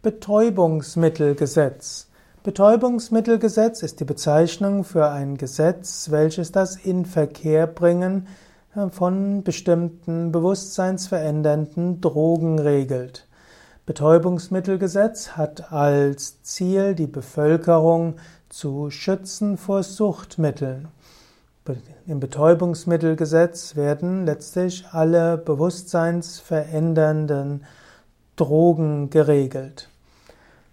Betäubungsmittelgesetz. Betäubungsmittelgesetz ist die Bezeichnung für ein Gesetz, welches das Inverkehrbringen äh, von bestimmten bewusstseinsverändernden Drogen regelt. Betäubungsmittelgesetz hat als Ziel, die Bevölkerung zu schützen vor Suchtmitteln. Im Betäubungsmittelgesetz werden letztlich alle bewusstseinsverändernden Drogen geregelt.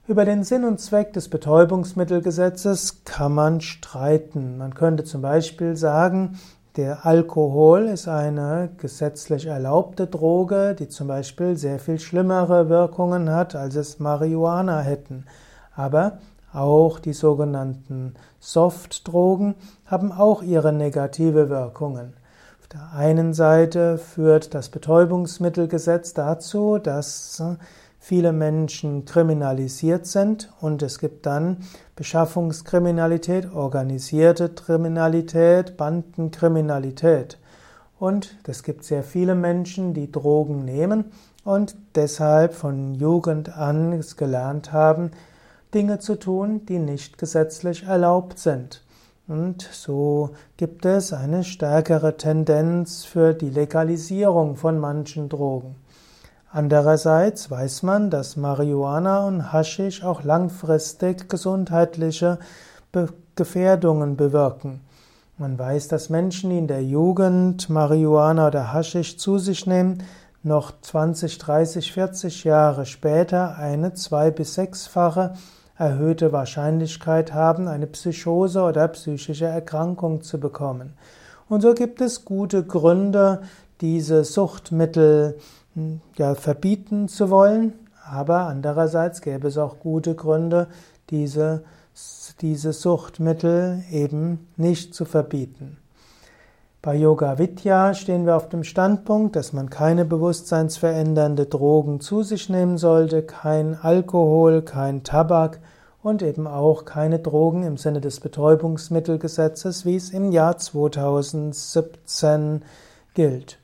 Über den Sinn und Zweck des Betäubungsmittelgesetzes kann man streiten. Man könnte zum Beispiel sagen, der Alkohol ist eine gesetzlich erlaubte Droge, die zum Beispiel sehr viel schlimmere Wirkungen hat, als es Marihuana hätten. Aber auch die sogenannten Softdrogen haben auch ihre negative Wirkungen. Auf der einen Seite führt das Betäubungsmittelgesetz dazu, dass viele Menschen kriminalisiert sind und es gibt dann Beschaffungskriminalität, organisierte Kriminalität, Bandenkriminalität. Und es gibt sehr viele Menschen, die Drogen nehmen und deshalb von Jugend an gelernt haben, Dinge zu tun, die nicht gesetzlich erlaubt sind. Und so gibt es eine stärkere Tendenz für die Legalisierung von manchen Drogen. Andererseits weiß man, dass Marihuana und Haschisch auch langfristig gesundheitliche Gefährdungen bewirken. Man weiß, dass Menschen, die in der Jugend Marihuana oder Haschisch zu sich nehmen, noch 20, 30, 40 Jahre später eine zwei- bis sechsfache erhöhte Wahrscheinlichkeit haben, eine Psychose oder psychische Erkrankung zu bekommen. Und so gibt es gute Gründe, diese Suchtmittel ja, verbieten zu wollen, aber andererseits gäbe es auch gute Gründe, diese, diese Suchtmittel eben nicht zu verbieten. Bei Yoga Vidya stehen wir auf dem Standpunkt, dass man keine bewusstseinsverändernde Drogen zu sich nehmen sollte, kein Alkohol, kein Tabak und eben auch keine Drogen im Sinne des Betäubungsmittelgesetzes, wie es im Jahr 2017 gilt.